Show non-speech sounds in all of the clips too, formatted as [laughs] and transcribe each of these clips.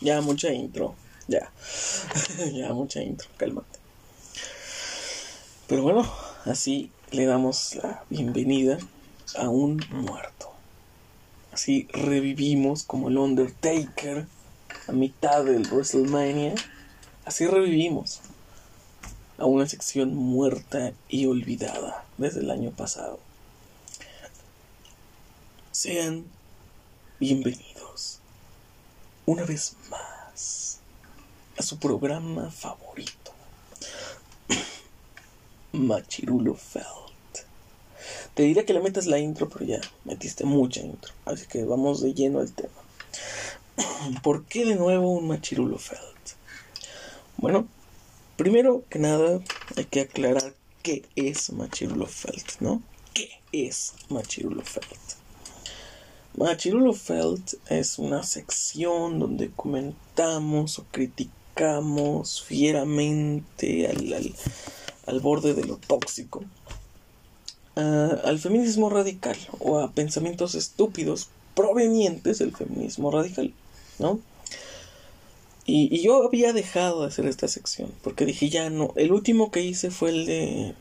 Ya, mucha intro. Ya. [laughs] ya, mucha intro. Cálmate. Pero bueno, así le damos la bienvenida a un muerto. Así revivimos como el Undertaker a mitad del WrestleMania. Así revivimos a una sección muerta y olvidada desde el año pasado. Sean bienvenidos una vez más a su programa favorito, [clears throat] Machirulo Felt. Te diría que le metas la intro, pero ya metiste mucha intro, así que vamos de lleno al tema. [clears throat] ¿Por qué de nuevo un Machirulo Felt? Bueno, primero que nada hay que aclarar qué es Machirulo Felt, ¿no? ¿Qué es Machirulo Felt? Machirulo Felt es una sección donde comentamos o criticamos fieramente al, al, borde de lo tóxico al feminismo radical o a pensamientos estúpidos provenientes del feminismo radical, ¿no? Y, yo había dejado de hacer esta sección porque dije ya no. El último que hice fue el de.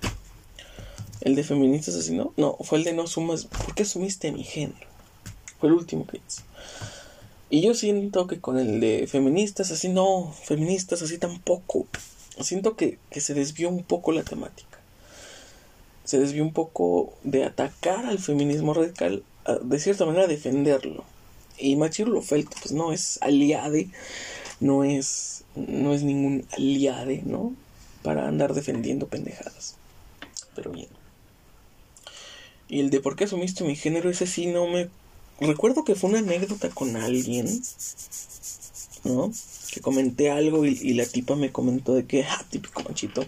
El de feministas así, ¿no? No, fue el de no sumas. ¿Por qué sumiste mi género? Fue el último que hice. Y yo siento que con el de feministas así no, feministas así tampoco. Siento que, que se desvió un poco la temática. Se desvió un poco de atacar al feminismo radical, de cierta manera defenderlo. Y Machiro Felt pues no es aliade, no es, no es ningún aliade, ¿no? Para andar defendiendo pendejadas. Pero bien. Y el de por qué asumiste mi género, ese sí no me recuerdo que fue una anécdota con alguien, ¿no? Que comenté algo y, la tipa me comentó de que, ah, típico manchito.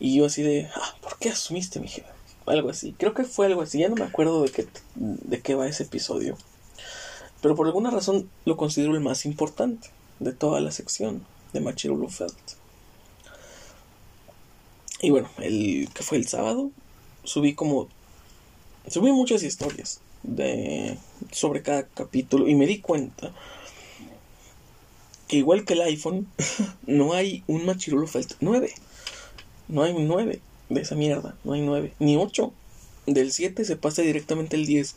Y yo así de, ah, ¿por qué asumiste mi género? Algo así. Creo que fue algo así. Ya no me acuerdo de qué, de qué va ese episodio. Pero por alguna razón lo considero el más importante de toda la sección de Machirulo Felt. Y bueno, el que fue el sábado, subí como. Subí muchas historias de, sobre cada capítulo y me di cuenta que igual que el iPhone, [laughs] no hay un Machirulo Felt 9. No hay un 9 de esa mierda, no hay 9, ni 8. Del 7 se pasa directamente el 10.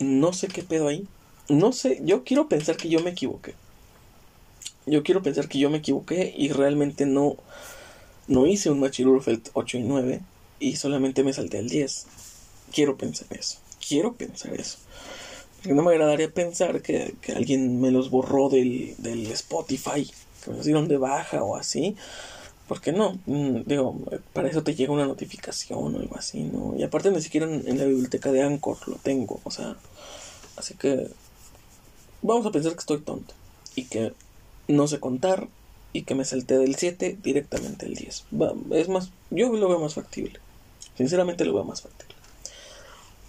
No sé qué pedo ahí. No sé, yo quiero pensar que yo me equivoqué. Yo quiero pensar que yo me equivoqué y realmente no no hice un Machirulo Felt 8 y 9 y solamente me salté al 10. Quiero pensar eso. Quiero pensar eso. Porque no me agradaría pensar que, alguien me los borró del, del, Spotify, que me los dieron de baja o así. Porque no, mm, digo, para eso te llega una notificación o algo así, ¿no? Y aparte ni siquiera en, la biblioteca de Anchor lo tengo, o sea, así que vamos a pensar que estoy tonto y que no sé contar y que me salté del 7 directamente al 10. es más, yo lo veo más factible. Sinceramente lo veo más factible.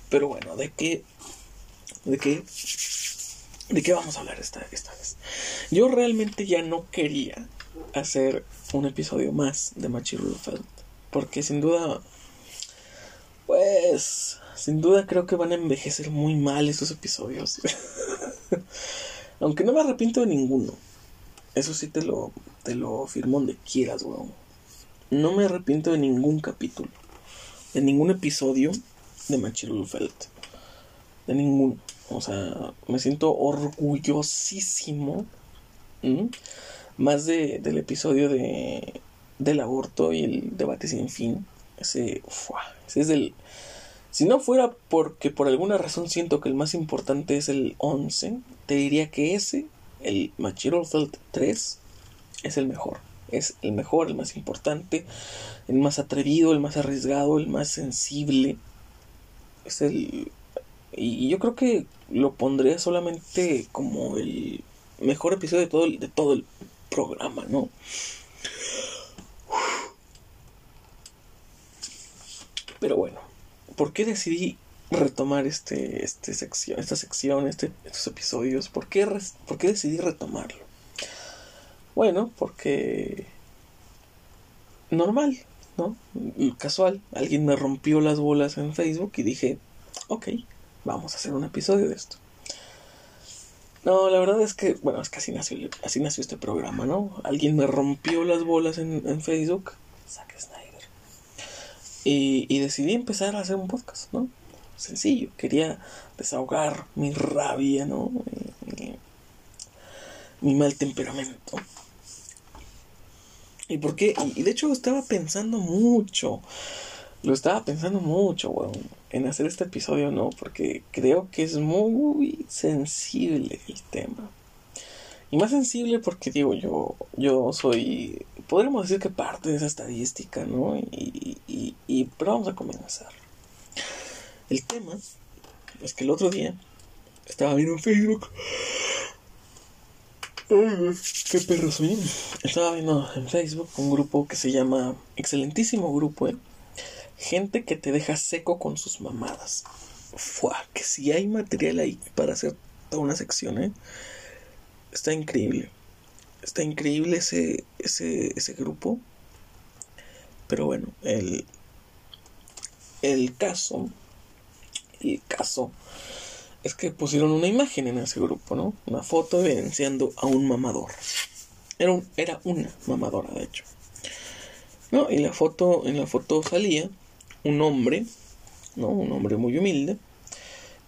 Pero bueno, ¿de qué? ¿De qué? ¿De qué vamos a hablar esta, esta vez? Yo realmente ya no quería hacer un episodio más de Machirulo Felt. Porque sin duda. Pues. Sin duda creo que van a envejecer muy mal estos episodios. [laughs] Aunque no me arrepiento de ninguno. Eso sí te lo, te lo firmo donde quieras, weón. No me arrepiento de ningún capítulo de ningún episodio de Machirulo Felt. De ninguno. O sea, me siento orgullosísimo. Más de, del episodio de, del aborto y el debate sin fin. Ese, ese es el... Si no fuera porque por alguna razón siento que el más importante es el 11, te diría que ese, el Machirulo Felt 3, es el mejor es el mejor, el más importante, el más atrevido, el más arriesgado, el más sensible. Es el. Y yo creo que lo pondría solamente como el mejor episodio de todo el, de todo el programa, ¿no? Pero bueno, ¿por qué decidí retomar este, este sección, esta sección, este, estos episodios? ¿Por qué, ¿Por qué decidí retomarlo? Bueno, porque normal, ¿no? Casual. Alguien me rompió las bolas en Facebook y dije, ok, vamos a hacer un episodio de esto. No, la verdad es que, bueno, es que así nació, este programa, ¿no? Alguien me rompió las bolas en, en Facebook, Zack Snyder. Y, y decidí empezar a hacer un podcast, ¿no? Sencillo, quería desahogar mi rabia, ¿no? Mi, mal temperamento. ¿Y por qué? Y, de hecho estaba pensando mucho lo estaba pensando mucho, en hacer este episodio, ¿no? Porque creo que es muy sensible el tema. Y más sensible porque, digo, yo, yo soy, podríamos decir que parte de esa estadística, ¿no? Y, y, y pero vamos a comenzar. El tema es que el otro día estaba viendo en Facebook. Qué perro soy. Estaba viendo en Facebook un grupo que se llama Excelentísimo Grupo, ¿eh? Gente que te deja seco con sus mamadas. Fua, que si hay material ahí para hacer toda una sección, ¿eh? Está increíble. Está increíble ese, ese, ese grupo. Pero bueno, el, el caso, caso es que pusieron una imagen en ese grupo, ¿no? Una foto evidenciando a un mamador. Era, un, era una mamadora, de hecho. ¿No? Y la foto, en la foto salía un hombre, ¿no? Un hombre muy humilde,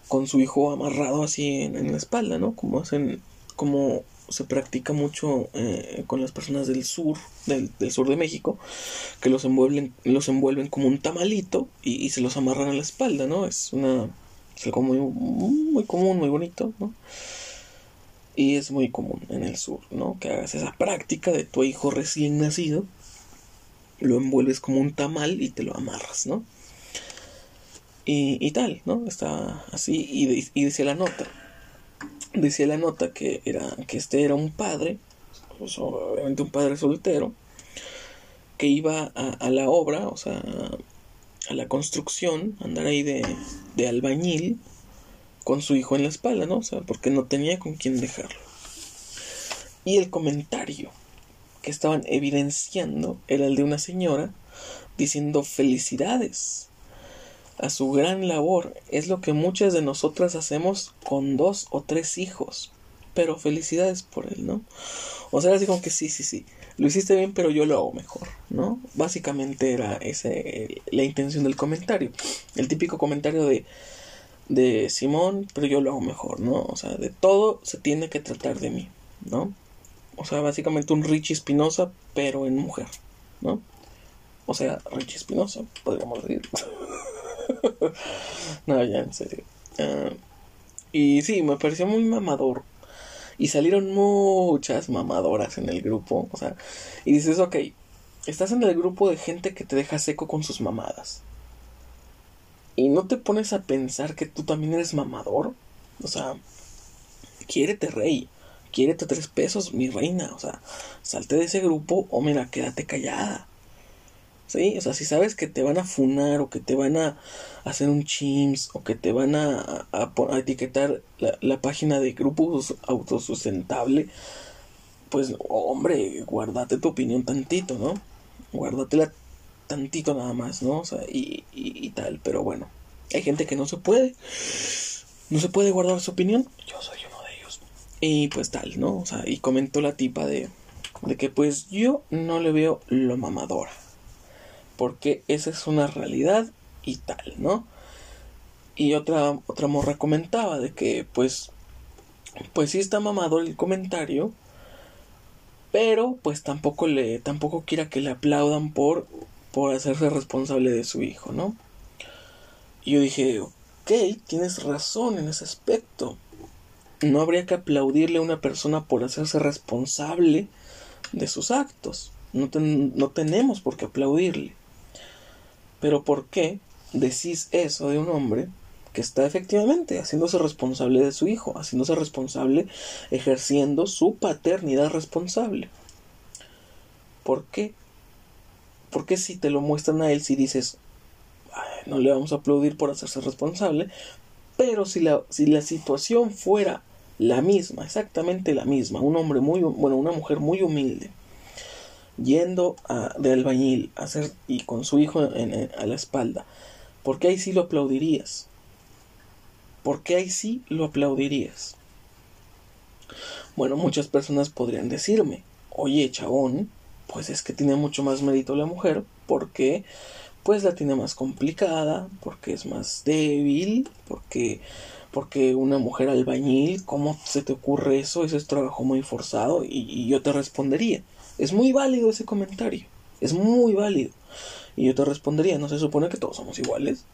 con su hijo amarrado así en, en la espalda, ¿no? Como hacen, como se practica mucho eh, con las personas del sur, del, sur de México, que los envuelven, los como un tamalito y, se los amarran a la espalda, ¿no? Es una es algo muy, muy común, muy bonito, ¿no? Y es muy común en el sur, ¿no? Que hagas esa práctica de tu hijo recién nacido lo envuelves como un tamal y te lo amarras, ¿no? Y, y tal, ¿no? Está así y, decía la nota. Decía la nota que, era, que este era un padre, obviamente un padre soltero, que iba a, a, la obra, o sea, a la construcción, andar ahí de, de albañil con su hijo en la espalda, ¿no? O sea, porque no tenía con quién dejarlo. Y el comentario que estaban evidenciando era el de una señora diciendo felicidades a su gran labor. Es lo que muchas de nosotras hacemos con dos o tres hijos. Pero felicidades por él, ¿no? O sea, así como que sí, sí, sí. Lo hiciste bien, pero yo lo hago mejor, ¿no? Básicamente era ese la intención del comentario. El típico comentario de de Simón, pero yo lo hago mejor, ¿no? O sea, de todo se tiene que tratar de mí, ¿no? O sea, básicamente un Richie Espinosa, pero en mujer, ¿no? O sea, Richie Espinosa, podríamos decir. [laughs] [laughs] no, ya, en serio. Uh, y sí, me pareció muy mamador. Y salieron muchas mamadoras en el grupo. O sea, y dices, ok, estás en el grupo de gente que te deja seco con sus mamadas. Y no te pones a pensar que tú también eres mamador. O sea, quiérete rey quiérete tres pesos, mi reina, o sea, salte de ese grupo o mira, quédate callada. ¿Sí? O sea, si sabes que te van a funar o que te van a hacer un chims o que te van a, a, etiquetar la, la, página de grupos autosustentable, pues hombre, guárdate tu opinión tantito, ¿no? Guárdatela tantito nada más, ¿no? O sea, y, y, y tal, pero bueno, hay gente que no se puede, no se puede guardar su opinión, yo soy uno y pues tal, ¿no? O sea, y comentó la tipa de, de que pues yo no le veo lo mamadora. Porque esa es una realidad y tal, ¿no? Y otra, otra morra comentaba de que pues, pues sí está mamador el comentario, pero pues tampoco le, tampoco quiera que le aplaudan por, por hacerse responsable de su hijo, ¿no? Y yo dije, ok, tienes razón en ese aspecto no habría que aplaudirle a una persona por hacerse responsable de sus actos. No, ten, no, tenemos por qué aplaudirle. Pero ¿por qué decís eso de un hombre que está efectivamente haciéndose responsable de su hijo, haciéndose responsable, ejerciendo su paternidad responsable? ¿Por qué? ¿Por qué si te lo muestran a él si dices, no le vamos a aplaudir por hacerse responsable? Pero si la, si la situación fuera la misma, exactamente la misma, un hombre muy, bueno, una mujer muy humilde, yendo a, de albañil a hacer, y con su hijo a la espalda, ¿por qué ahí sí lo aplaudirías? ¿Por qué ahí sí lo aplaudirías? Bueno, muchas personas podrían decirme, oye, chabón, pues es que tiene mucho más mérito la mujer porque pues la tiene más complicada, porque es más débil, porque porque una mujer albañil, ¿cómo se te ocurre eso? Ese es trabajo muy forzado y yo te respondería, es muy válido ese comentario, es muy válido. Y yo te respondería, ¿no se supone que todos somos iguales?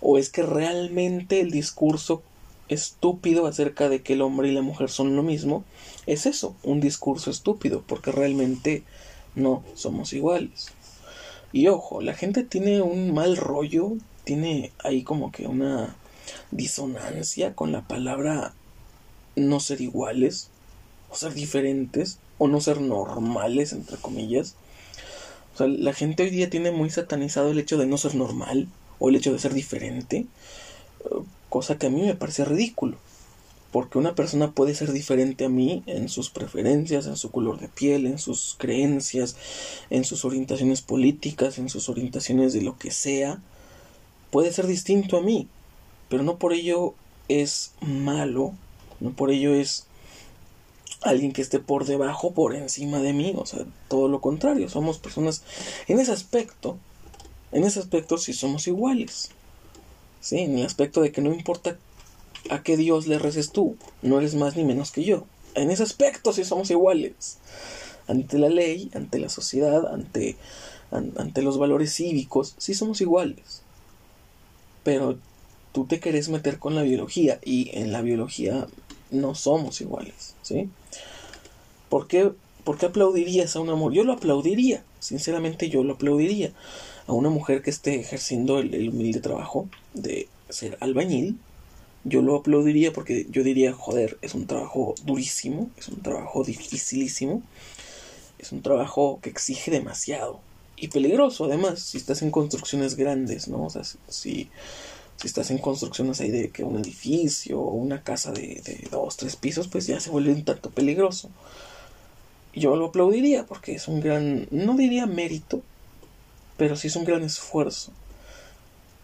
¿O es que realmente el discurso estúpido acerca de que el hombre y la mujer son lo mismo es eso, un discurso estúpido, porque realmente no somos iguales. Y ojo, la gente tiene un mal rollo, tiene ahí como que una disonancia con la palabra no ser iguales, o ser diferentes, o no ser normales, entre comillas. O sea, la gente hoy día tiene muy satanizado el hecho de no ser normal, o el hecho de ser diferente, cosa que a mí me parece ridículo porque una persona puede ser diferente a mí en sus preferencias, en su color de piel, en sus creencias, en sus orientaciones políticas, en sus orientaciones de lo que sea, puede ser distinto a mí, pero no por ello es malo, no por ello es alguien que esté por debajo, por encima de mí, o sea, todo lo contrario, somos personas en ese aspecto, en ese aspecto sí somos iguales. Sí, en el aspecto de que no importa a qué Dios le reces tú, no eres más ni menos que yo. En ese aspecto sí somos iguales. Ante la ley, ante la sociedad, ante, ante los valores cívicos, sí somos iguales. Pero tú te querés meter con la biología y en la biología no somos iguales, ¿sí? ¿Por qué, ¿Por qué aplaudirías a un amor? Yo lo aplaudiría, sinceramente yo lo aplaudiría a una mujer que esté ejerciendo el humilde trabajo de ser albañil yo lo aplaudiría porque yo diría, joder, es un trabajo durísimo, es un trabajo dificilísimo, es un trabajo que exige demasiado y peligroso además si estás en construcciones grandes, ¿no? O sea, si, si estás en construcciones ahí de que un edificio o una casa de, de dos, tres pisos, pues ya se vuelve un tanto peligroso. Yo lo aplaudiría porque es un gran, no diría mérito, pero sí es un gran esfuerzo.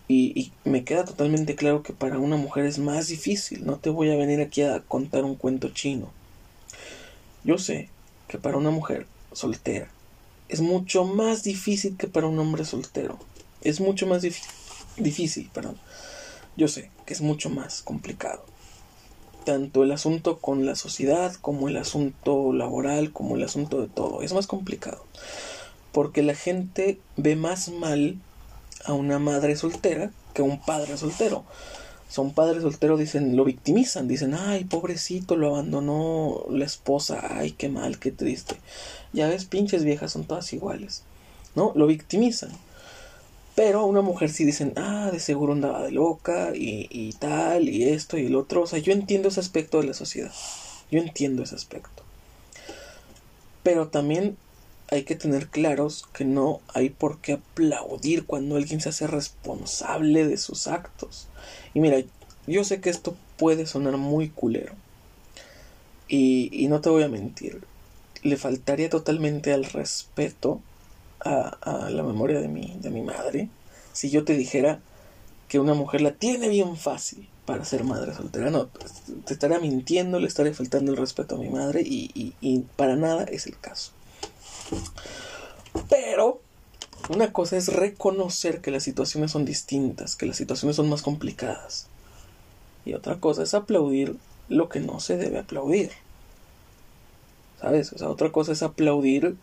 Y, me queda totalmente claro que para una mujer es más difícil. No te voy a venir aquí a contar un cuento chino. Yo sé que para una mujer soltera es mucho más difícil que para un hombre soltero. Es mucho más difícil, perdón. Yo sé que es mucho más complicado. Tanto el asunto con la sociedad como el asunto laboral, como el asunto de todo. Es más complicado. Porque la gente ve más mal a una madre soltera que a un padre soltero. Son padres solteros, dicen, lo victimizan, dicen, ay, pobrecito, lo abandonó la esposa, ay, qué mal, qué triste. Ya ves, pinches viejas son todas iguales, ¿no? Lo victimizan. Pero a una mujer sí dicen, ah, de seguro andaba de loca y, y tal, y esto y el otro. O sea, yo entiendo ese aspecto de la sociedad. Yo entiendo ese aspecto. Pero también hay que tener claros que no hay por qué aplaudir cuando alguien se hace responsable de sus actos. Y mira, yo sé que esto puede sonar muy culero. Y, no te voy a mentir. Le faltaría totalmente al respeto a, la memoria de mi, de mi madre si yo te dijera que una mujer la tiene bien fácil para ser madre soltera. No, te estaría mintiendo, le estaría faltando el respeto a mi madre y, y para nada es el caso. Pero una cosa es reconocer que las situaciones son distintas, que las situaciones son más complicadas. Y otra cosa es aplaudir lo que no se debe aplaudir. ¿Sabes? O sea, otra cosa es aplaudir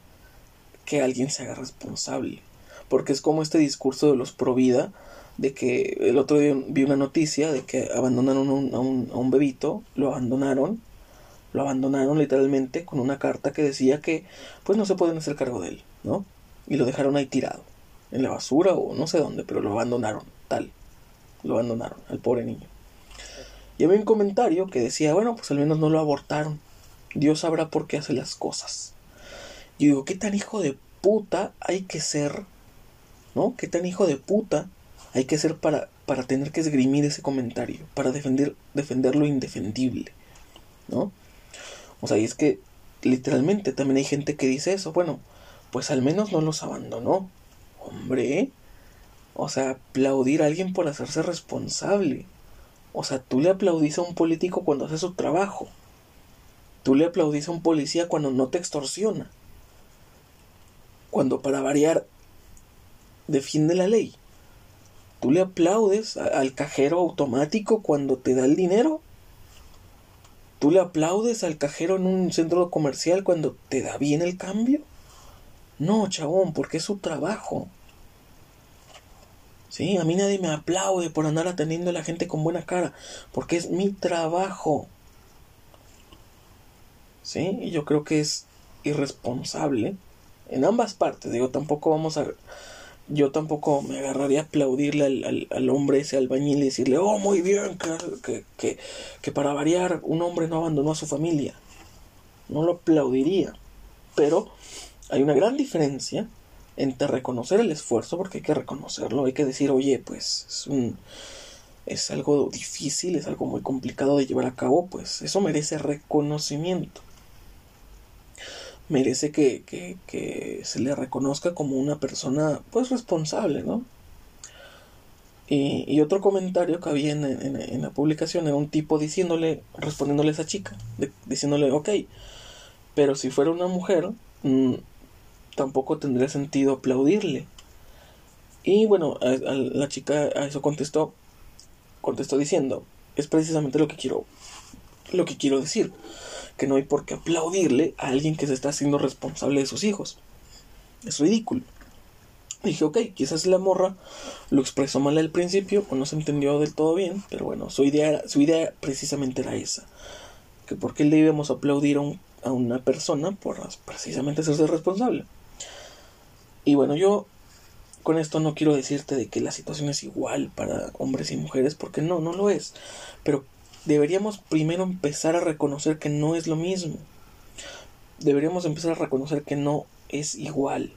que alguien se haga responsable. Porque es como este discurso de los pro vida, de que el otro día vi una noticia de que abandonaron a, un, a un bebito, lo abandonaron lo abandonaron literalmente con una carta que decía que pues no se pueden hacer cargo de él, ¿no? Y lo dejaron ahí tirado, en la basura o no sé dónde, pero lo abandonaron, tal. Lo abandonaron al pobre niño. Y había un comentario que decía, bueno, pues al menos no lo abortaron. Dios sabrá por qué hace las cosas. Yo digo, ¿qué tan hijo de puta hay que ser? ¿No? ¿Qué tan hijo de puta hay que ser para, para tener que esgrimir ese comentario? Para defender, defender lo indefendible. ¿No? O sea, y es que literalmente también hay gente que dice eso. Bueno, pues al menos no los abandonó. Hombre, o sea, aplaudir a alguien por hacerse responsable. O sea, tú le aplaudís a un político cuando hace su trabajo. Tú le aplaudís a un policía cuando no te extorsiona. Cuando para variar defiende la ley. Tú le aplaudes al cajero automático cuando te da el dinero. Tú le aplaudes al cajero en un centro comercial cuando te da bien el cambio. No, chabón, porque es su trabajo. Sí, a mí nadie me aplaude por andar atendiendo a la gente con buena cara, porque es mi trabajo. Sí, y yo creo que es irresponsable en ambas partes. Digo, tampoco vamos a. Yo tampoco me agarraría a aplaudirle al, al, hombre ese albañil y decirle, oh, muy bien, que, que, que para variar un hombre no abandonó a su familia. No lo aplaudiría. Pero hay una gran diferencia entre reconocer el esfuerzo, porque hay que reconocerlo, hay que decir, oye, pues es un es algo difícil, es algo muy complicado de llevar a cabo, pues eso merece reconocimiento. Merece que, que, que se le reconozca como una persona pues responsable, ¿no? Y, y otro comentario que había en, en, la publicación era un tipo diciéndole, respondiéndole a esa chica, diciéndole, ok, pero si fuera una mujer, mm, tampoco tendría sentido aplaudirle. Y bueno, la chica a eso contestó, contestó diciendo, es precisamente lo que quiero, lo que quiero decir, que no hay por qué aplaudirle a alguien que se está haciendo responsable de sus hijos. Es ridículo. Dije, ok, quizás la morra lo expresó mal al principio o no se entendió del todo bien, pero bueno, su idea, su idea precisamente era esa. Que por qué le debemos aplaudir a, a una persona por precisamente ser responsable. Y bueno, yo con esto no quiero decirte de que la situación es igual para hombres y mujeres, porque no, no lo es. Pero deberíamos primero empezar a reconocer que no es lo mismo. Deberíamos empezar a reconocer que no es igual.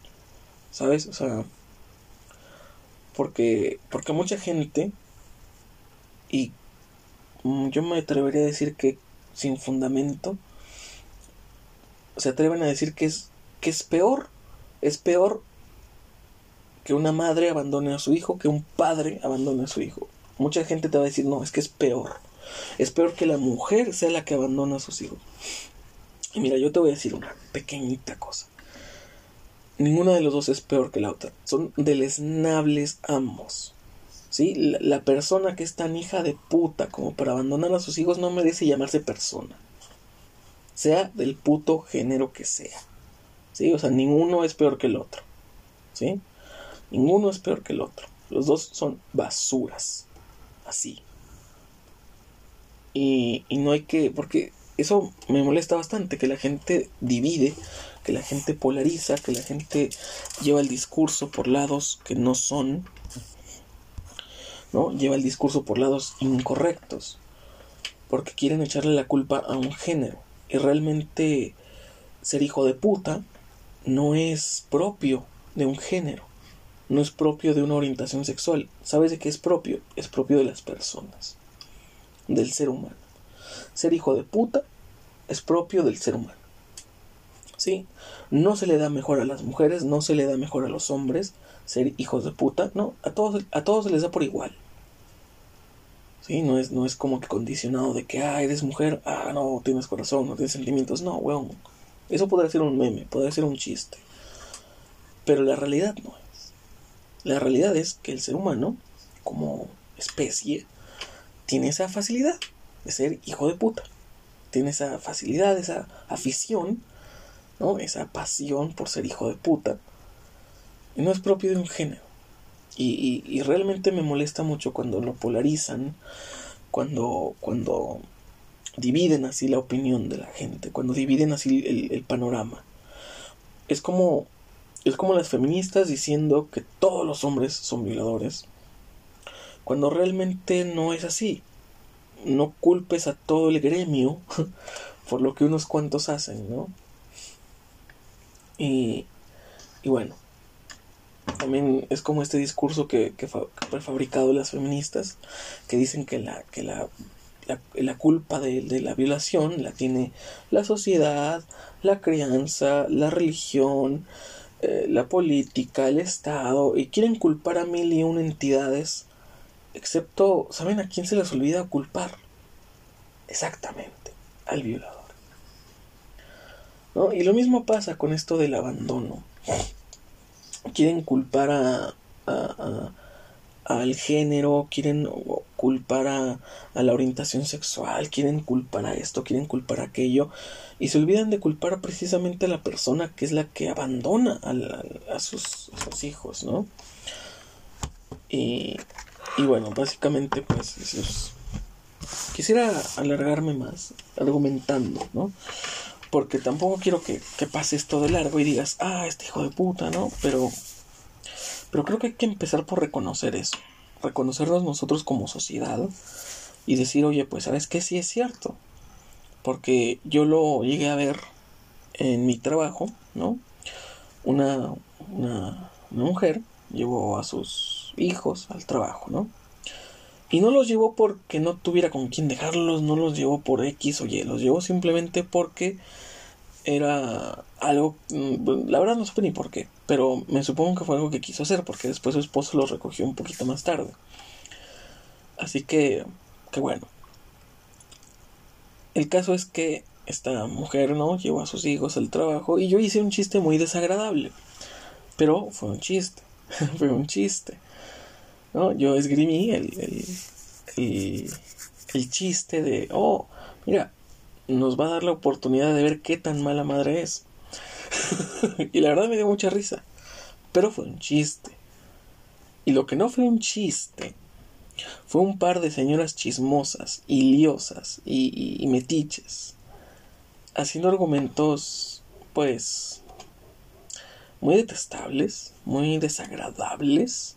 ¿Sabes? O sea, porque porque mucha gente y yo me atrevería a decir que sin fundamento se atreven a decir que es que es peor, es peor que una madre abandone a su hijo, que un padre abandone a su hijo. Mucha gente te va a decir, no, es que es peor. Es peor que la mujer sea la que abandona a sus hijos. Y mira, yo te voy a decir una pequeñita cosa. Ninguna de los dos es peor que la otra. Son deleznables ambos. ¿Sí? La, la persona que es tan hija de puta como para abandonar a sus hijos no merece llamarse persona. Sea del puto género que sea. ¿Sí? O sea, ninguno es peor que el otro. ¿Sí? Ninguno es peor que el otro. Los dos son basuras. Así. Y, no hay que... Porque eso me molesta bastante, que la gente divide, que la gente polariza, que la gente lleva el discurso por lados que no son, ¿no? Lleva el discurso por lados incorrectos, porque quieren echarle la culpa a un género. Y realmente ser hijo de puta no es propio de un género no es propio de una orientación sexual. ¿Sabes de qué es propio? Es propio de las personas, del ser humano. Ser hijo de puta es propio del ser humano. ¿Sí? No se le da mejor a las mujeres, no se le da mejor a los hombres ser hijos de puta, no, a todos, a todos se les da por igual. ¿Sí? No es, no es como que condicionado de que, ah, eres mujer, ah, no, tienes corazón, no tienes sentimientos, no, weón. Eso podría ser un meme, podría ser un chiste. Pero la realidad no es. La realidad es que el ser humano, como especie, tiene esa facilidad de ser hijo de puta. Tiene esa facilidad, esa afición, ¿no? Esa pasión por ser hijo de puta. Y no es propio de un género. Y, y, realmente me molesta mucho cuando lo polarizan, cuando, cuando dividen así la opinión de la gente, cuando dividen así el, el panorama. Es como es como las feministas diciendo que todos los hombres son violadores, cuando realmente no es así. No culpes a todo el gremio [laughs] por lo que unos cuantos hacen, ¿no? Y, y bueno, también es como este discurso que, que, que fabricado las feministas, que dicen que la, que la, la, culpa de, la violación la tiene la sociedad, la crianza, la religión, eh, la política, el Estado, y quieren culpar a mil y una entidades Excepto, ¿saben a quién se les olvida culpar? Exactamente, al violador. ¿No? Y lo mismo pasa con esto del abandono. Quieren culpar a, al género, quieren culpar a, a, la orientación sexual, quieren culpar a esto, quieren culpar a aquello, y se olvidan de culpar precisamente a la persona que es la que abandona a, a, sus, a sus, hijos, ¿no? Y, y bueno, básicamente pues eso es... Quisiera alargarme más argumentando, ¿no? Porque tampoco quiero que, que pase esto de largo y digas, ah, este hijo de puta, ¿no? Pero pero creo que hay que empezar por reconocer eso, reconocernos nosotros como sociedad y decir, oye, pues sabes que sí es cierto, porque yo lo llegué a ver en mi trabajo, ¿no? Una, una, una mujer llevó a sus hijos al trabajo, ¿no? Y no los llevó porque no tuviera con quién dejarlos, no los llevó por X o Y, los llevó simplemente porque era algo, mm, la verdad no supe ni por qué, pero me supongo que fue algo que quiso hacer porque después su esposo lo recogió un poquito más tarde. Así que, que bueno. El caso es que esta mujer, ¿no? Llevó a sus hijos al trabajo y yo hice un chiste muy desagradable. Pero fue un chiste, [laughs] fue un chiste. ¿No? Yo esgrimí el, el, el, el chiste de, oh, mira, nos va a dar la oportunidad de ver qué tan mala madre es. [laughs] y la verdad me dio mucha risa. Pero fue un chiste. Y lo que no fue un chiste fue un par de señoras chismosas y liosas y, y, metiches haciendo argumentos pues muy detestables, muy desagradables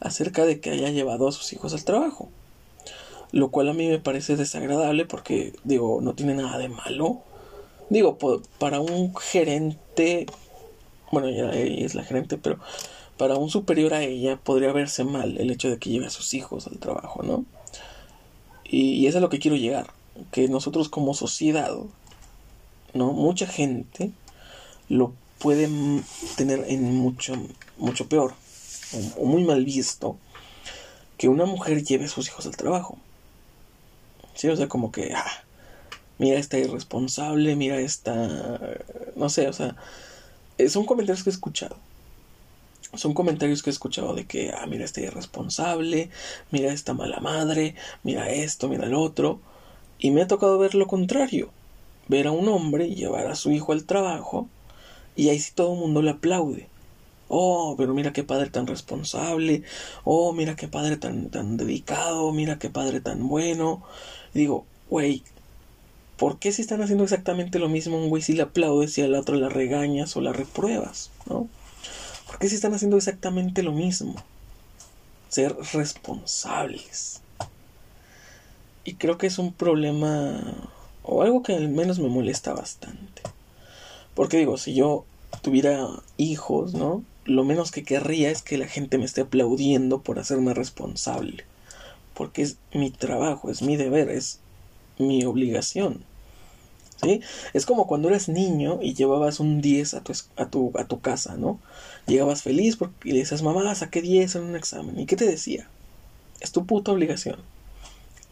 acerca de que haya llevado a sus hijos al trabajo lo cual a mí me parece desagradable porque, digo, no tiene nada de malo. Digo, para un gerente, bueno, ella es la gerente, pero para un superior a ella podría verse mal el hecho de que lleve a sus hijos al trabajo, ¿no? Y, es a lo que quiero llegar, que nosotros como sociedad, ¿no? Mucha gente lo puede tener en mucho, mucho peor, o, muy mal visto, que una mujer lleve a sus hijos al trabajo. Sí, o sea, como que, ah, mira esta irresponsable, mira esta, no sé, o sea, eh, son comentarios que he escuchado. Son comentarios que he escuchado de que, ah, mira esta irresponsable, mira esta mala madre, mira esto, mira el otro. Y me ha tocado ver lo contrario. Ver a un hombre llevar a su hijo al trabajo y ahí sí todo el mundo le aplaude. Oh, pero mira qué padre tan responsable. Oh, mira qué padre tan, tan dedicado. Mira qué padre tan bueno digo, güey, ¿por qué si están haciendo exactamente lo mismo un güey si le aplaudes y al otro la regañas o la repruebas? ¿No? ¿Por qué si están haciendo exactamente lo mismo? Ser responsables. Y creo que es un problema o algo que al menos me molesta bastante. Porque digo, si yo tuviera hijos, ¿no? Lo menos que querría es que la gente me esté aplaudiendo por hacerme responsable porque es mi trabajo, es mi deber, es mi obligación. ¿Sí? Es como cuando eras niño y llevabas un 10 a tu, a tu, a tu casa, ¿no? Llegabas feliz porque, y le decías, mamá, saqué 10 en un examen. ¿Y qué te decía? Es tu puta obligación.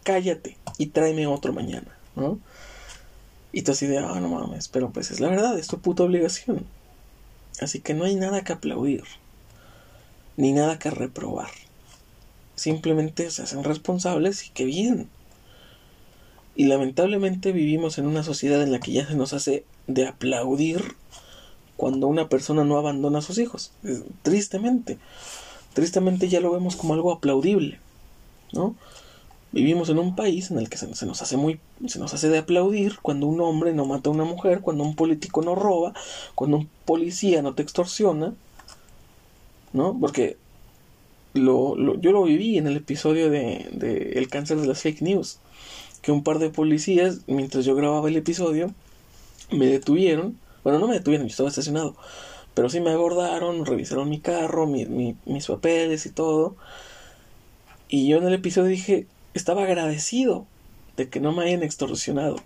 Cállate y tráeme otro mañana, ¿no? Y tú así de, ah, no mames, pero pues es la verdad, es tu puta obligación. Así que no hay nada que aplaudir, ni nada que reprobar simplemente se hacen responsables y qué bien. Y lamentablemente vivimos en una sociedad en la que ya se nos hace de aplaudir cuando una persona no abandona a sus hijos. Tristemente. Tristemente ya lo vemos como algo aplaudible. ¿No? Vivimos en un país en el que se, nos hace muy se nos hace de aplaudir cuando un hombre no mata a una mujer, cuando un político no roba, cuando un policía no te extorsiona, ¿no? Porque lo, yo lo viví en el episodio de, El cáncer de las fake news, que un par de policías, mientras yo grababa el episodio, me detuvieron, bueno, no me detuvieron, yo estaba estacionado, pero sí me abordaron, revisaron mi carro, mi, mis papeles y todo, y yo en el episodio dije, estaba agradecido de que no me hayan extorsionado.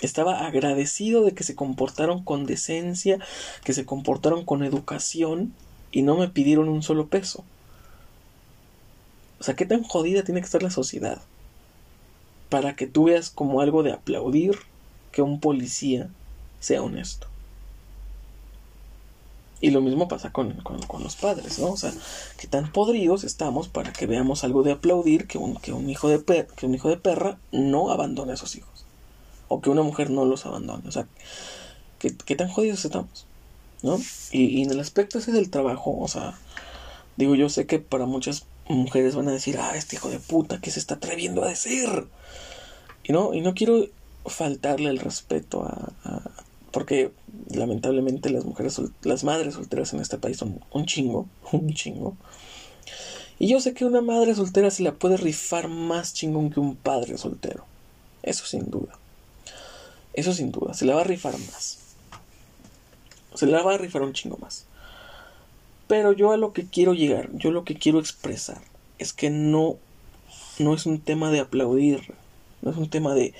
Estaba agradecido de que se comportaron con decencia, que se comportaron con educación y no me pidieron un solo peso. O sea, ¿qué tan jodida tiene que estar la sociedad para que tú veas como algo de aplaudir que un policía sea honesto? Y lo mismo pasa con, los padres, ¿no? O sea, que tan podridos estamos para que veamos algo de aplaudir que un, que un, hijo, de que un hijo de perra no abandone a sus hijos. O que una mujer no los abandone. O sea, que, tan jodidos estamos, ¿no? Y, y, en el aspecto ese del trabajo, o sea, digo, yo sé que para muchas mujeres van a decir, ah, este hijo de puta, ¿qué se está atreviendo a decir? Y no, y no quiero faltarle el respeto a, porque lamentablemente las mujeres, las madres solteras en este país son un chingo, [laughs] un chingo. Y yo sé que una madre soltera se la puede rifar más chingón que un padre soltero. Eso sin duda. Eso sin duda. Se la va a rifar más. Se la va a rifar un chingo más. Pero yo a lo que quiero llegar, yo lo que quiero expresar, es que no, no es un tema de aplaudir, no es un tema de,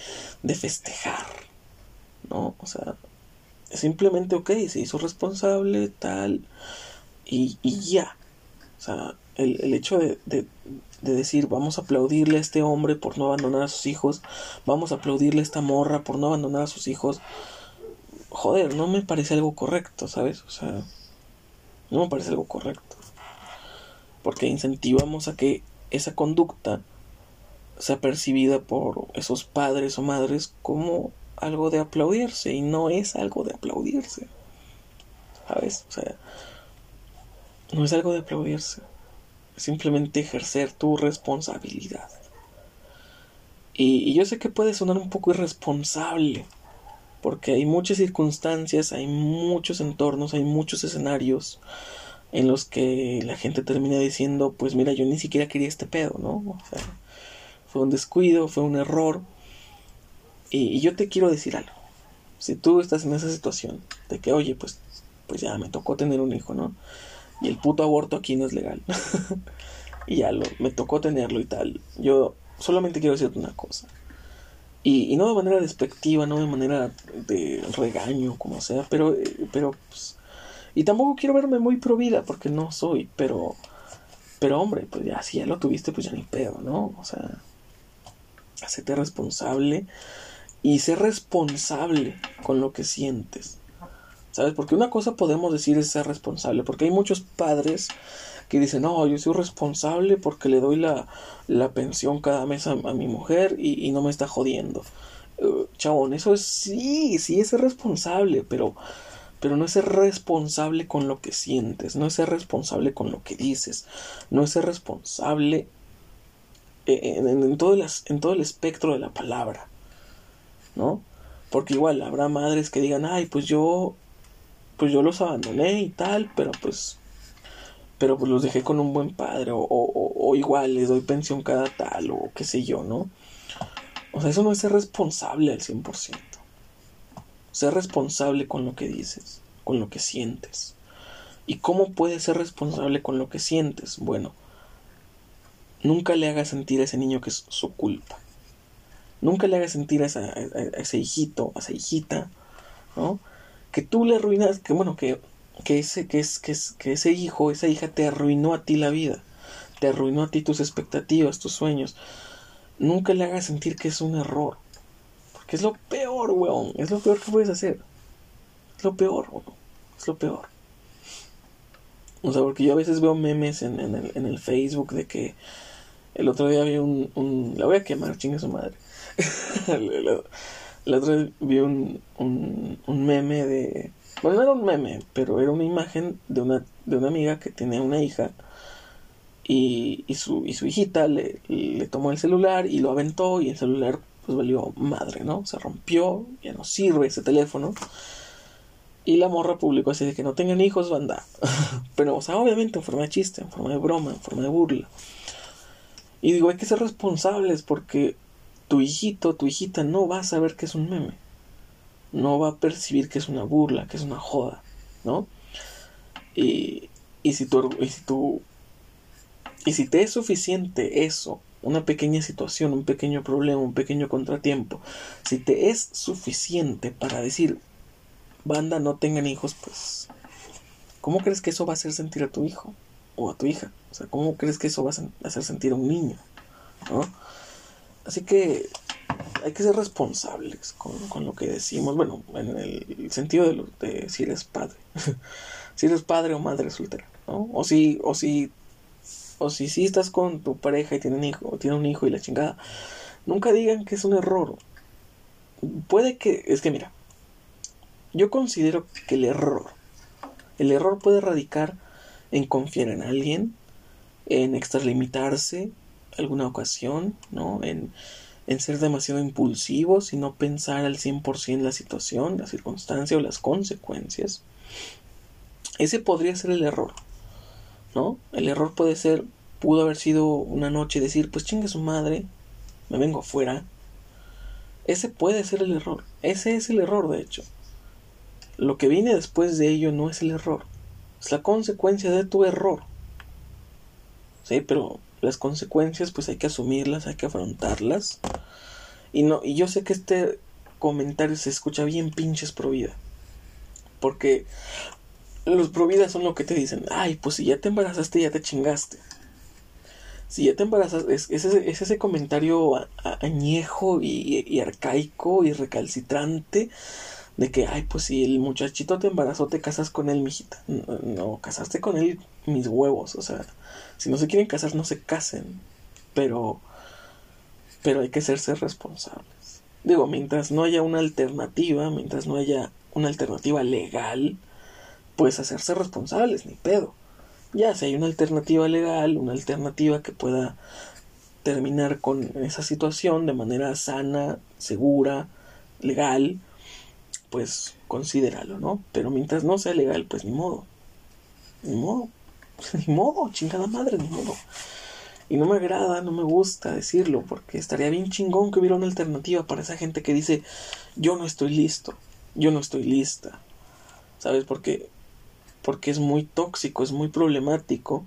de festejar. ¿no? O sea, simplemente, ok, se hizo responsable, tal, y, y ya. O sea, el, el hecho de, de, de, decir, vamos a aplaudirle a este hombre por no abandonar a sus hijos, vamos a aplaudirle a esta morra por no abandonar a sus hijos, joder, no me parece algo correcto, ¿sabes? O sea, no me parece algo correcto. Porque incentivamos a que esa conducta sea percibida por esos padres o madres como algo de aplaudirse y no es algo de aplaudirse. ¿Sabes? O sea, no es algo de aplaudirse. Es simplemente ejercer tu responsabilidad. Y, yo sé que puede sonar un poco irresponsable, porque hay muchas circunstancias, hay muchos entornos, hay muchos escenarios en los que la gente termina diciendo, pues mira, yo ni siquiera quería este pedo, ¿no? O sea, fue un descuido, fue un error, y, yo te quiero decir algo. Si tú estás en esa situación de que, oye, pues, pues ya me tocó tener un hijo, ¿no? Y el puto aborto aquí no es legal. [laughs] y ya lo, me tocó tenerlo y tal. Yo solamente quiero decirte una cosa. Y, no de manera despectiva, no de manera de regaño, como sea, pero, pero, pues, y tampoco quiero verme muy pro vida, porque no soy, pero, pero hombre, pues ya, si ya lo tuviste, pues ya ni pedo, ¿no? O sea, hacete responsable y ser responsable con lo que sientes. ¿Sabes? Porque una cosa podemos decir es ser responsable, porque hay muchos padres que dicen, no, yo soy responsable porque le doy la, la pensión cada mes a, mi mujer y, no me está jodiendo. Uh, chabón, eso es, sí, sí es ser responsable, pero, pero no es ser responsable con lo que sientes, no es ser responsable con lo que dices, no es ser responsable en, en, todo, el, en todo el espectro de la palabra. ¿No? Porque igual habrá madres que digan, ay, pues yo, pues yo los abandoné y tal, pero pues, pero pues los dejé con un buen padre, o, o, igual les doy pensión cada tal, o qué sé yo, ¿no? O sea, eso no es ser responsable al 100%. Ser responsable con lo que dices, con lo que sientes. ¿Y cómo puedes ser responsable con lo que sientes? Bueno, nunca le hagas sentir a ese niño que es su culpa. Nunca le hagas sentir a, ese hijito, a esa hijita, ¿no? Que tú le arruinas, que bueno, que, que, ese, que, es, que, es, que ese hijo, esa hija te arruinó a ti la vida, te arruinó a ti tus expectativas, tus sueños. Nunca le hagas sentir que es un error. Porque es lo peor, weón. Es lo peor que puedes hacer. Es lo peor, weón. Es lo peor. O sea, porque yo a veces veo memes en, el, en el Facebook de que el otro día vi un, un... La voy a quemar, chingue su madre. [laughs] la, otra vez vi un, un, meme de... Bueno, no era un meme, pero era una imagen de una, de una amiga que tenía una hija y, y, su, y su hijita le, le tomó el celular y lo aventó y el celular pues valió madre, ¿no? Se rompió, ya no sirve ese teléfono. Y la morra publicó así de que no tengan hijos, banda. [laughs] Pero, o sea, obviamente en forma de chiste, en forma de broma, en forma de burla. Y digo, hay que ser responsables porque tu hijito, tu hijita no va a saber que es un meme. No va a percibir que es una burla, que es una joda, ¿no? Y, y si tú, y si tú, y si te es suficiente eso, una pequeña situación, un pequeño problema, un pequeño contratiempo, si te es suficiente para decir, banda, no tengan hijos, pues, ¿cómo crees que eso va a hacer sentir a tu hijo? o a tu hija. O sea, ¿cómo crees que eso va a hacer sentir a un niño? ¿no? Así que hay que ser responsables con, lo que decimos. Bueno, en el sentido de, de si eres padre. [laughs] si eres padre o madre soltera, ¿no? O si, o si, o si sí estás con tu pareja y tiene un hijo, o tiene un hijo y la chingada. Nunca digan que es un error. Puede que, es que mira, yo considero que el error, el error puede radicar en confiar en alguien, en extralimitarse alguna ocasión, ¿no? En, en ser demasiado impulsivos y no pensar al 100% la situación, la circunstancia o las consecuencias. Ese podría ser el error, ¿no? El error puede ser, pudo haber sido una noche decir, pues chingue su madre, me vengo afuera. Ese puede ser el error, ese es el error de hecho. Lo que viene después de ello no es el error, es la consecuencia de tu error. Sí, pero las consecuencias pues hay que asumirlas, hay que afrontarlas. Y no, y yo sé que este comentario se escucha bien pinches pro vida. Porque los pro vida son lo que te dicen, ay, pues si ya te embarazaste ya te chingaste. Si ya te embarazaste, es, ese, comentario añejo y, arcaico y recalcitrante de que, ay, pues si el muchachito te embarazó, te casas con él, mijita. no casaste con él mis huevos, o sea, si no se quieren casar, no se casen. Pero. Pero hay que hacerse responsables. Digo, mientras no haya una alternativa, mientras no haya una alternativa legal, pues hacerse responsables, ni pedo. Ya, si hay una alternativa legal, una alternativa que pueda terminar con esa situación de manera sana, segura, legal, pues considéralo, ¿no? Pero mientras no sea legal, pues ni modo. Ni modo. [laughs] ni modo, chingada madre, ni modo. Y no me agrada, no me gusta decirlo, porque estaría bien chingón que hubiera una alternativa para esa gente que dice, yo no estoy listo, yo no estoy lista. ¿Sabes? Porque, porque es muy tóxico, es muy problemático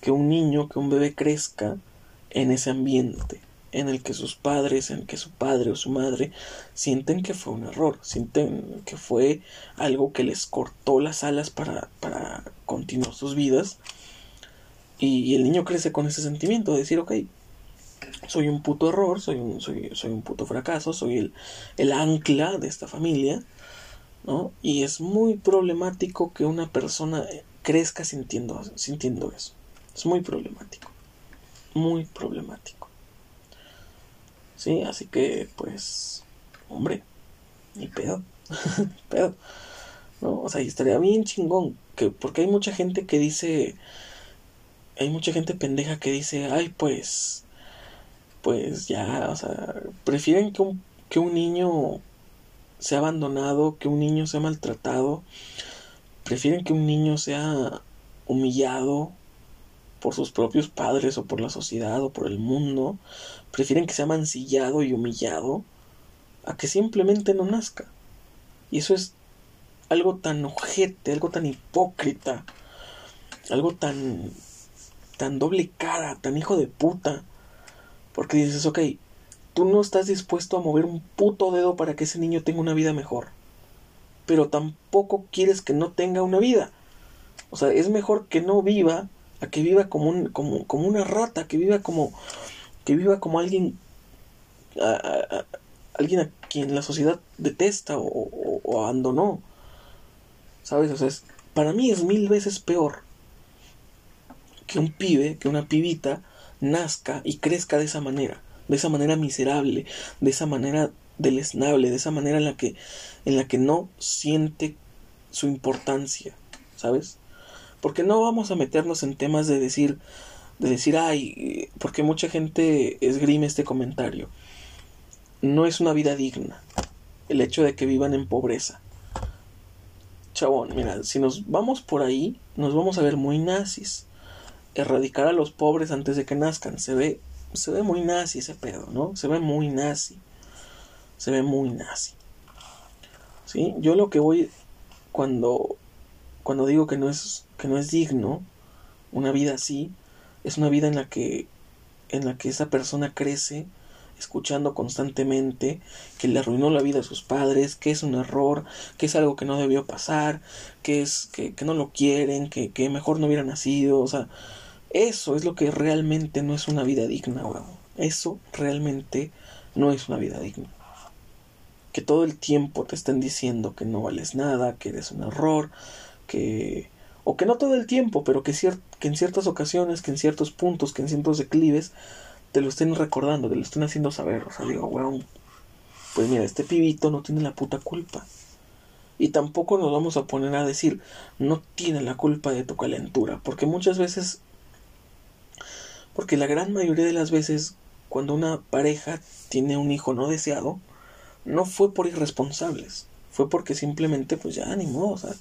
que un niño, que un bebé crezca en ese ambiente en el que sus padres, en que su padre o su madre sienten que fue un error, sienten que fue algo que les cortó las alas para, para continuar sus vidas. Y, el niño crece con ese sentimiento de decir, ok, soy un puto error, soy un, soy, soy un puto fracaso, soy el, el ancla de esta familia, ¿no? Y es muy problemático que una persona crezca sintiendo, sintiendo eso. Es muy problemático. Muy problemático. Sí, así que pues, hombre, ni pedo, [laughs] pedo. ¿No? O sea, y estaría bien chingón, que porque hay mucha gente que dice, hay mucha gente pendeja que dice, ay, pues, pues ya, o sea, prefieren que un, que un niño sea abandonado, que un niño sea maltratado, prefieren que un niño sea humillado, por sus propios padres o por la sociedad o por el mundo, prefieren que sea mancillado y humillado a que simplemente no nazca. Y eso es algo tan ojete, algo tan hipócrita, algo tan tan doble cara, tan hijo de puta. Porque dices, ok, tú no estás dispuesto a mover un puto dedo para que ese niño tenga una vida mejor. Pero tampoco quieres que no tenga una vida. O sea, es mejor que no viva a que viva como, un, como, como una rata, que viva como, que viva como alguien, a, alguien a quien la sociedad detesta o, abandonó. ¿Sabes? O sea, para mí es mil veces peor que un pibe, que una pibita nazca y crezca de esa manera, de esa manera miserable, de esa manera deleznable, de esa manera en la que, en la que no siente su importancia, ¿sabes? Porque no vamos a meternos en temas de decir, de decir, ay, porque mucha gente esgrime este comentario. No es una vida digna el hecho de que vivan en pobreza. Chabón, mira, si nos vamos por ahí, nos vamos a ver muy nazis. Erradicar a los pobres antes de que nazcan. Se ve, se ve muy nazi ese pedo, ¿no? Se ve muy nazi. Se ve muy nazi. ¿Sí? Yo lo que voy cuando cuando digo que no es que no es digno una vida así, es una vida en la que en la que esa persona crece escuchando constantemente que le arruinó la vida a sus padres, que es un error, que es algo que no debió pasar, que es que, que no lo quieren, que, que, mejor no hubiera nacido, o sea, eso es lo que realmente no es una vida digna, weón. Eso realmente no es una vida digna. Que todo el tiempo te estén diciendo que no vales nada, que eres un error, que o que no todo el tiempo, pero que, que en ciertas ocasiones, que en ciertos puntos, que en ciertos declives, te lo estén recordando, te lo estén haciendo saber. O sea, digo, weón, pues mira, este pibito no tiene la puta culpa. Y tampoco nos vamos a poner a decir, no tiene la culpa de tu calentura, porque muchas veces, porque la gran mayoría de las veces, cuando una pareja tiene un hijo no deseado, no fue por irresponsables, fue porque simplemente, pues ya ni o sea,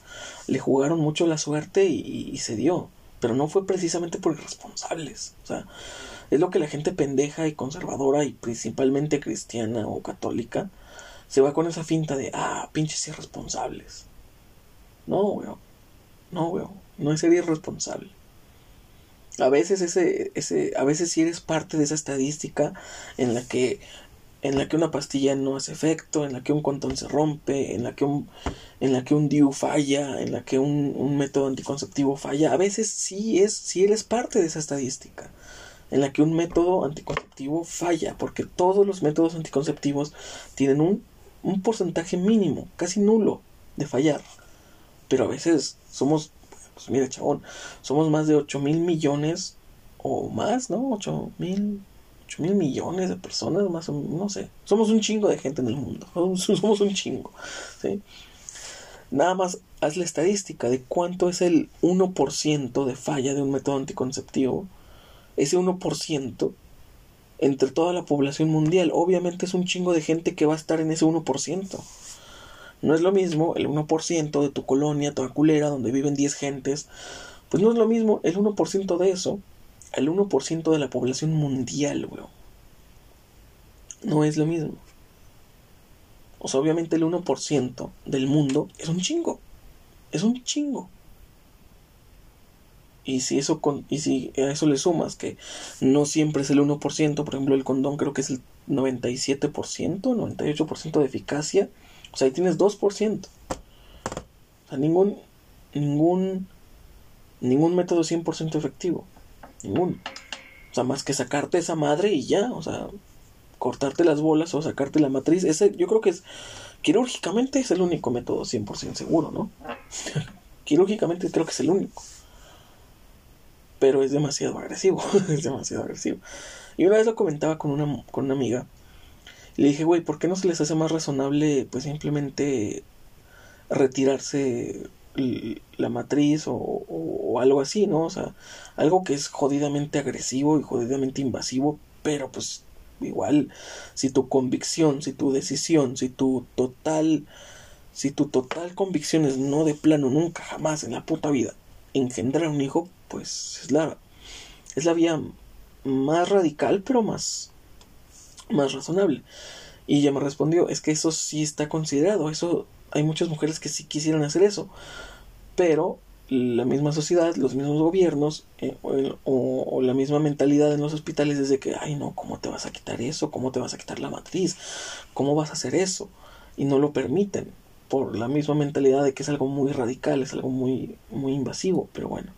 le jugaron mucho la suerte y, se dio. Pero no fue precisamente por irresponsables. O sea, es lo que la gente pendeja y conservadora y principalmente cristiana o católica se va con esa finta de, ah, pinches irresponsables. No, weón. No, weón. No es ser irresponsable. A veces ese, ese, a veces si eres parte de esa estadística en la que en la que una pastilla no hace efecto, en la que un contón se rompe, en la que un, en la que un DIU falla, en la que un, un, método anticonceptivo falla. A veces sí es, sí eres parte de esa estadística, en la que un método anticonceptivo falla, porque todos los métodos anticonceptivos tienen un, un porcentaje mínimo, casi nulo, de fallar. Pero a veces somos, pues mira, chabón, somos más de 8 mil millones o más, ¿no? 8 mil 8 mil millones de personas, más o menos, no sé. Somos un chingo de gente en el mundo. [laughs] Somos un chingo. ¿sí? Nada más haz la estadística de cuánto es el 1% de falla de un método anticonceptivo. Ese 1% entre toda la población mundial. Obviamente es un chingo de gente que va a estar en ese 1%. No es lo mismo el 1% de tu colonia, toda culera, donde viven 10 gentes. Pues no es lo mismo el 1% de eso al 1% de la población mundial, weón. No es lo mismo. O sea, obviamente el 1% del mundo es un chingo. Es un chingo. Y si eso con, y si a eso le sumas que no siempre es el 1%, por ejemplo, el condón creo que es el 97%, 98% de eficacia, o sea, ahí tienes 2%. O sea, ningún ningún ningún método 100% efectivo. Ninguno. O sea, más que sacarte esa madre y ya, o sea, cortarte las bolas o sacarte la matriz. Ese, yo creo que es, quirúrgicamente es el único método 100% seguro, ¿no? [laughs] quirúrgicamente creo que es el único. Pero es demasiado agresivo, [laughs] es demasiado agresivo. Y una vez lo comentaba con una, con una amiga. le dije, güey, ¿por qué no se les hace más razonable, pues simplemente retirarse la matriz o, algo así, ¿no? O sea, algo que es jodidamente agresivo y jodidamente invasivo, pero pues igual, si tu convicción, si tu decisión, si tu total, si tu total convicción es no de plano, nunca, jamás en la puta vida, engendrar un hijo, pues es la, es la vía más radical, pero más, más razonable. Y ella me respondió, es que eso sí está considerado, eso hay muchas mujeres que sí quisieran hacer eso, pero la misma sociedad, los mismos gobiernos eh, o, la misma mentalidad en los hospitales es de que, ay no, ¿cómo te vas a quitar eso? ¿Cómo te vas a quitar la matriz? ¿Cómo vas a hacer eso? Y no lo permiten por la misma mentalidad de que es algo muy radical, es algo muy, muy invasivo, pero bueno,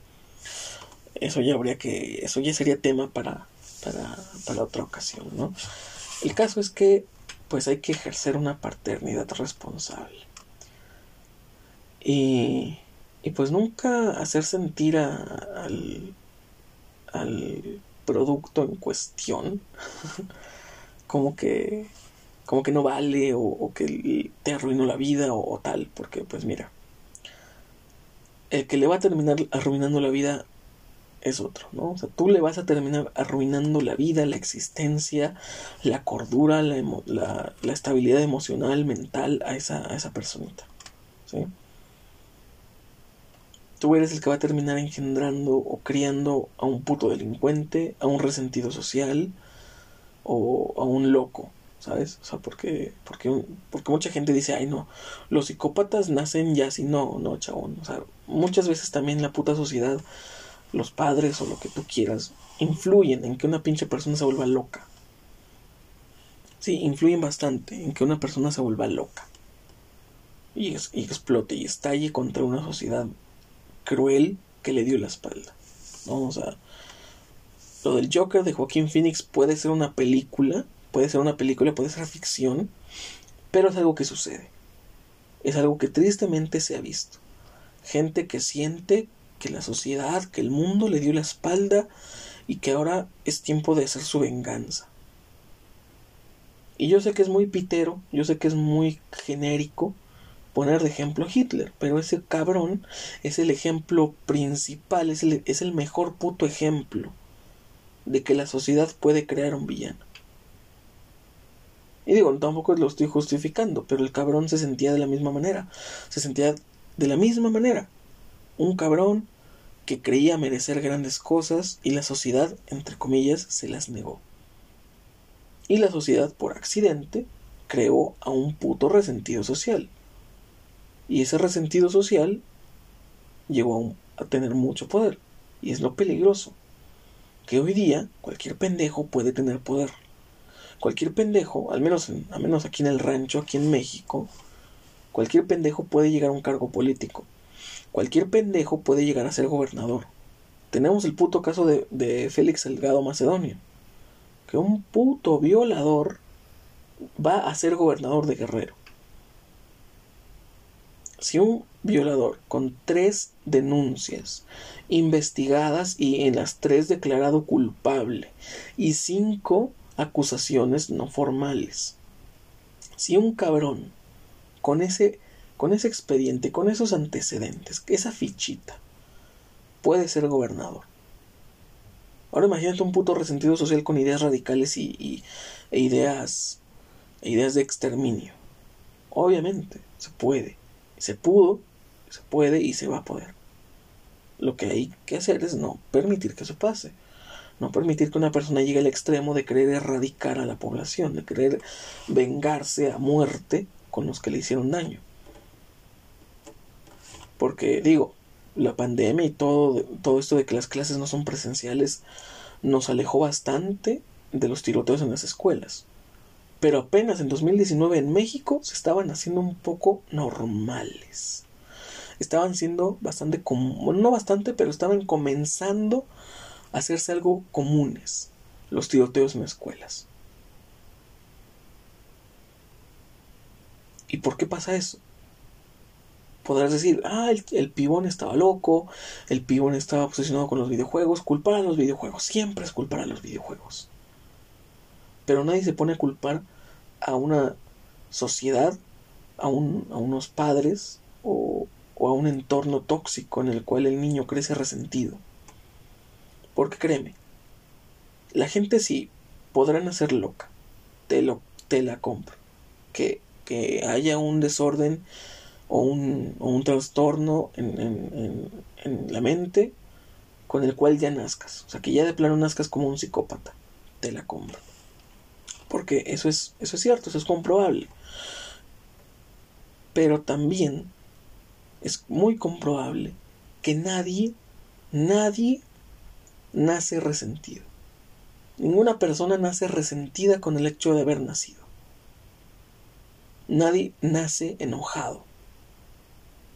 eso ya habría que, eso ya sería tema para, para, para otra ocasión, ¿no? El caso es que pues hay que ejercer una paternidad responsable. Y, y pues nunca hacer sentir al, al producto en cuestión [laughs] como que como que no vale o, que te arruinó la vida o, tal porque pues mira el que le va a terminar arruinando la vida es otro, ¿no? O sea, tú le vas a terminar arruinando la vida, la existencia, la cordura, la, la, la estabilidad emocional, mental a esa, a esa personita, ¿sí? Tú eres el que va a terminar engendrando o criando a un puto delincuente, a un resentido social o a un loco, ¿sabes? O sea, porque, porque, porque mucha gente dice, ay no, los psicópatas nacen ya así, no, no, chabón. O sea, muchas veces también la puta sociedad, los padres o lo que tú quieras, influyen en que una pinche persona se vuelva loca. sí, influyen bastante en que una persona se vuelva loca y, y explote y estalle contra una sociedad cruel que le dio la espalda. ¿no? O sea, lo del Joker de Joaquín Phoenix puede ser una película, puede ser una película, puede ser ficción, pero es algo que sucede. Es algo que tristemente se ha visto. Gente que siente que la sociedad, que el mundo le dio la espalda y que ahora es tiempo de hacer su venganza. Y yo sé que es muy pitero, yo sé que es muy genérico poner de ejemplo Hitler, pero ese cabrón es el ejemplo principal, es el, es el mejor puto ejemplo de que la sociedad puede crear un villano. Y digo, tampoco lo estoy justificando, pero el cabrón se sentía de la misma manera. Se sentía de la misma manera. Un cabrón que creía merecer grandes cosas y la sociedad, entre comillas, se las negó. Y la sociedad, por accidente, creó a un puto resentido social. Y ese resentido social llegó a, tener mucho poder. Y es lo peligroso. Que hoy día cualquier pendejo puede tener poder cualquier pendejo, al menos, al menos aquí en el rancho, aquí en México, cualquier pendejo puede llegar a un cargo político. Cualquier pendejo puede llegar a ser gobernador. Tenemos el puto caso de, de Félix Salgado Macedonio. Que un puto violador va a ser gobernador de Guerrero. Si un violador con tres denuncias investigadas y en las tres declarado culpable y cinco acusaciones no formales. Si un cabrón con ese con ese expediente, con esos antecedentes, esa fichita, puede ser gobernador. Ahora imagínate un puto resentido social con ideas radicales y, e ideas, e ideas de exterminio. Obviamente, se puede. Se pudo, se puede y se va a poder. Lo que hay que hacer es no permitir que eso pase. No permitir que una persona llegue al extremo de querer erradicar a la población, de querer vengarse a muerte con los que le hicieron daño. Porque digo, la pandemia y todo, todo esto de que las clases no son presenciales nos alejó bastante de los tiroteos en las escuelas. Pero apenas en 2019 en México se estaban haciendo un poco normales. Estaban siendo bastante, no bastante, pero estaban comenzando hacerse algo comunes los tiroteos en escuelas. ¿Y por qué pasa eso? Podrás decir, ah, el, el, pibón estaba loco, el pibón estaba obsesionado con los videojuegos, culpar a los videojuegos, siempre es culpar a los videojuegos. Pero nadie se pone a culpar a una sociedad, a, un, a unos padres o, o a un entorno tóxico en el cual el niño crece resentido. Porque créeme, la gente sí podrá nacer loca, te, lo, te la compro. Que, que haya un desorden o un, o un trastorno en, en, en, la mente con el cual ya nazcas. O sea, que ya de plano nazcas como un psicópata. Te la compro. Porque eso es, eso es cierto, eso es comprobable. Pero también es muy comprobable que nadie, nadie nace resentido. Ninguna persona nace resentida con el hecho de haber nacido. Nadie nace enojado.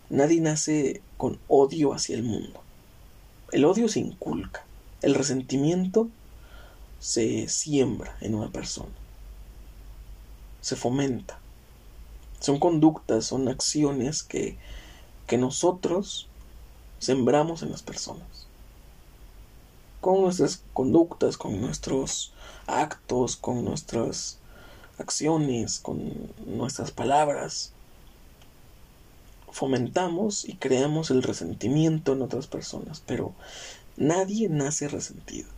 Nadie nace con odio hacia el mundo. El odio se inculca. El resentimiento se siembra en una persona. Se fomenta. Son conductas, son acciones que, que nosotros sembramos en las personas con nuestras conductas, con nuestros actos, con nuestras acciones, con nuestras palabras. Fomentamos y creamos el resentimiento en otras personas, pero nadie nace resentido.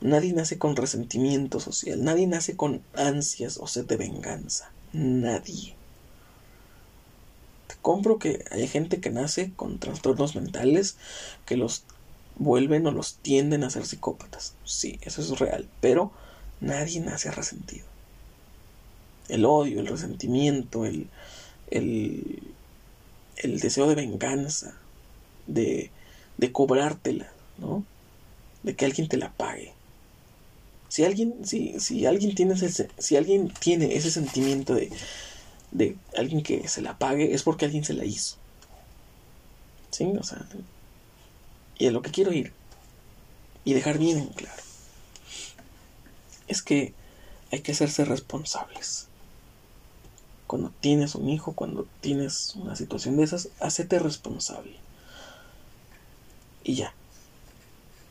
Nadie nace con resentimiento social, nadie nace con ansias o sed de venganza. Nadie. Te compro que hay gente que nace con trastornos mentales que los vuelven o los tienden a ser psicópatas. Sí, eso es real, pero nadie nace resentido. El odio, el resentimiento, el, el, el deseo de venganza, de, de cobrártela, ¿no? De que alguien te la pague. Si alguien, si, si alguien tiene ese, si alguien tiene ese sentimiento de, de alguien que se la pague, es porque alguien se la hizo. ¿Sí? O sea, y a lo que quiero ir y dejar bien en claro es que hay que hacerse responsables. Cuando tienes un hijo, cuando tienes una situación de esas, hacete responsable. Y ya.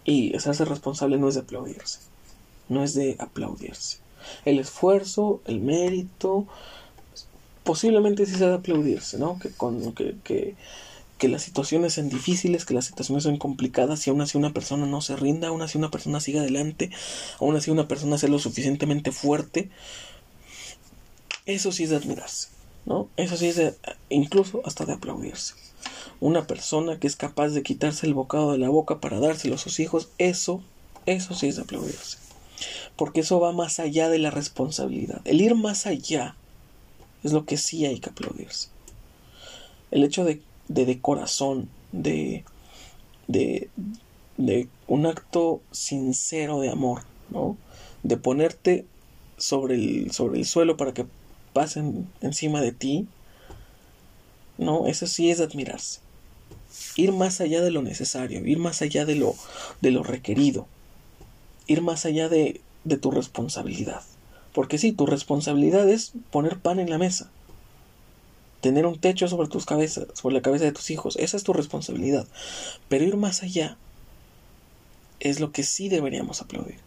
Y hacerse responsable no es de aplaudirse. No es de aplaudirse. El esfuerzo, el mérito, posiblemente sí sea de aplaudirse, ¿no? Que, que, que, que las situaciones sean difíciles, que las situaciones sean complicadas y aún así una persona no se rinda, aún así una persona siga adelante, aún así una persona sea lo suficientemente fuerte. Eso sí es de admirarse, ¿no? Eso sí es de, incluso hasta de aplaudirse. Una persona que es capaz de quitarse el bocado de la boca para dárselo a sus hijos, eso, eso sí es de aplaudirse. Porque eso va más allá de la responsabilidad. El ir más allá es lo que sí hay que aplaudirse. El hecho de, de, corazón, de, de, de un acto sincero de amor, ¿no? De ponerte sobre el, sobre el suelo para que pasen encima de ti, no, eso sí es admirarse. Ir más allá de lo necesario, ir más allá de lo, de lo requerido, ir más allá de, de tu responsabilidad. Porque sí, tu responsabilidad es poner pan en la mesa, tener un techo sobre tus cabezas, sobre la cabeza de tus hijos, esa es tu responsabilidad. Pero ir más allá es lo que sí deberíamos aplaudir.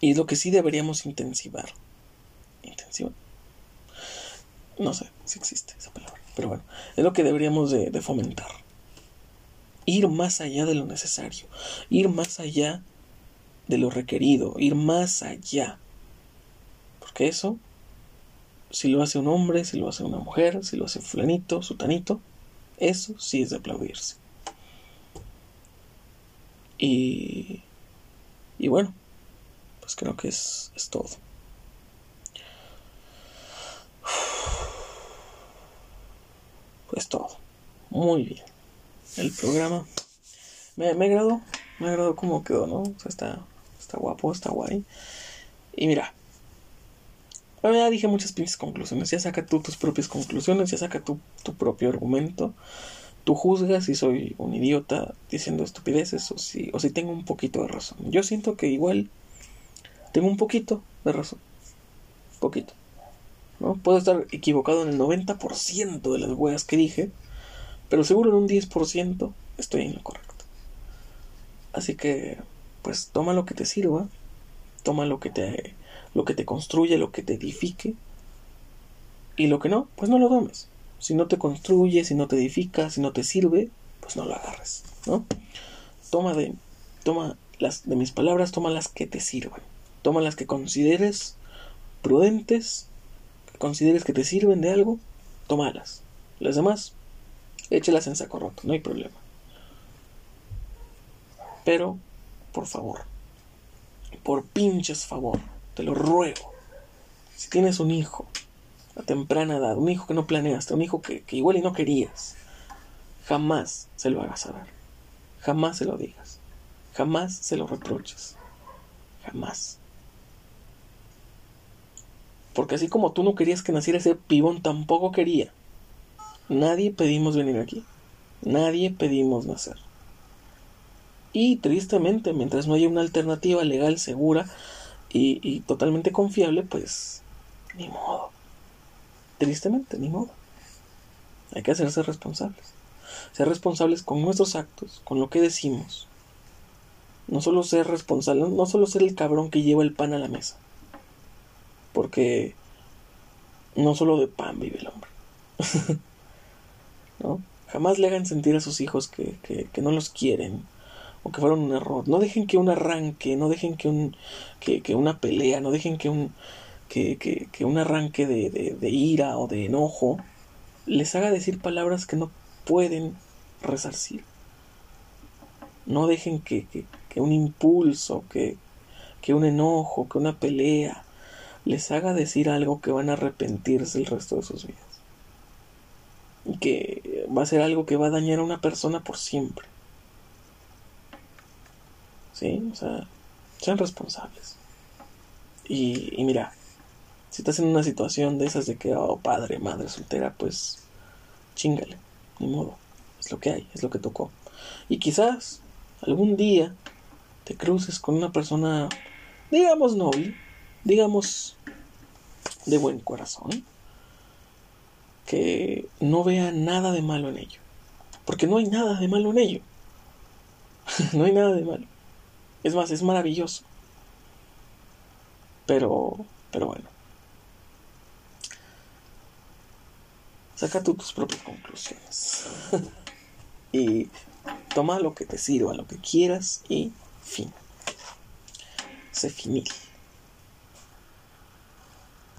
Y es lo que sí deberíamos intensivar. Intensivar. No sé si existe esa palabra. Pero bueno, es lo que deberíamos de, de fomentar. Ir más allá de lo necesario. Ir más allá de lo requerido. Ir más allá. Porque eso, si lo hace un hombre, si lo hace una mujer, si lo hace fulanito, sutanito, eso sí es de aplaudirse. Y, y bueno, pues creo que es, es todo. Pues todo. Muy bien. El programa me, me agradó. Me agradó cómo quedó, ¿no? O sea, está, está guapo, está guay. Y mira. Ya dije muchas pinches conclusiones. Ya saca tú tus propias conclusiones. Ya saca tu, tu propio argumento. Tú juzgas si soy un idiota diciendo estupideces o si, o si tengo un poquito de razón. Yo siento que igual tengo un poquito de razón. Poquito. ¿no? Puedo estar equivocado en el 90% de las weas que dije, pero seguro en un 10% estoy en lo correcto. Así que, pues toma lo que te sirva, toma lo que te, lo que te construye, lo que te edifique, y lo que no, pues no lo tomes. Si no te construye, si no te edifica, si no te sirve, pues no lo agarres, ¿no? Toma de, toma las de mis palabras, toma las que te sirvan, toma las que consideres prudentes consideres que te sirven de algo, tómalas. Las demás, échelas en saco roto, no hay problema. Pero, por favor, por pinches favor, te lo ruego. Si tienes un hijo a temprana edad, un hijo que no planeaste, un hijo que, que igual y no querías, jamás se lo hagas saber. Jamás se lo digas. Jamás se lo reproches. Jamás. Porque así como tú no querías que naciera ese pibón, tampoco quería. Nadie pedimos venir aquí. Nadie pedimos nacer. Y tristemente, mientras no haya una alternativa legal, segura y, totalmente confiable, pues ni modo. Tristemente, ni modo. Hay que hacerse responsables. Ser responsables con nuestros actos, con lo que decimos. No solo ser responsable, no solo ser el cabrón que lleva el pan a la mesa porque no solo de pan vive el hombre. [laughs] ¿No? Jamás le hagan sentir a sus hijos que, que, no los quieren o que fueron un error. No dejen que un arranque, no dejen que, un, que, una pelea, no dejen que un, que, un arranque de, ira o de enojo les haga decir palabras que no pueden resarcir. No dejen que, que, que un impulso, que, que un enojo, que una pelea les haga decir algo que van a arrepentirse el resto de sus vidas. Y que va a ser algo que va a dañar a una persona por siempre. ¿Sí? O sea, Sean responsables. Y, y mira, si estás en una situación de esas de que, oh, padre, madre soltera, pues chingale, ni modo. Es lo que hay, es lo que tocó. Y quizás algún día te cruces con una persona, digamos, noble, digamos, de buen corazón, que no vea nada de malo en ello. Porque no hay nada de malo en ello. [laughs] no hay nada de malo. Es más, es maravilloso. Pero, pero bueno. Saca tú tus propias conclusiones. [laughs] y toma lo que te sirva, lo que quieras y fin. Sé finil.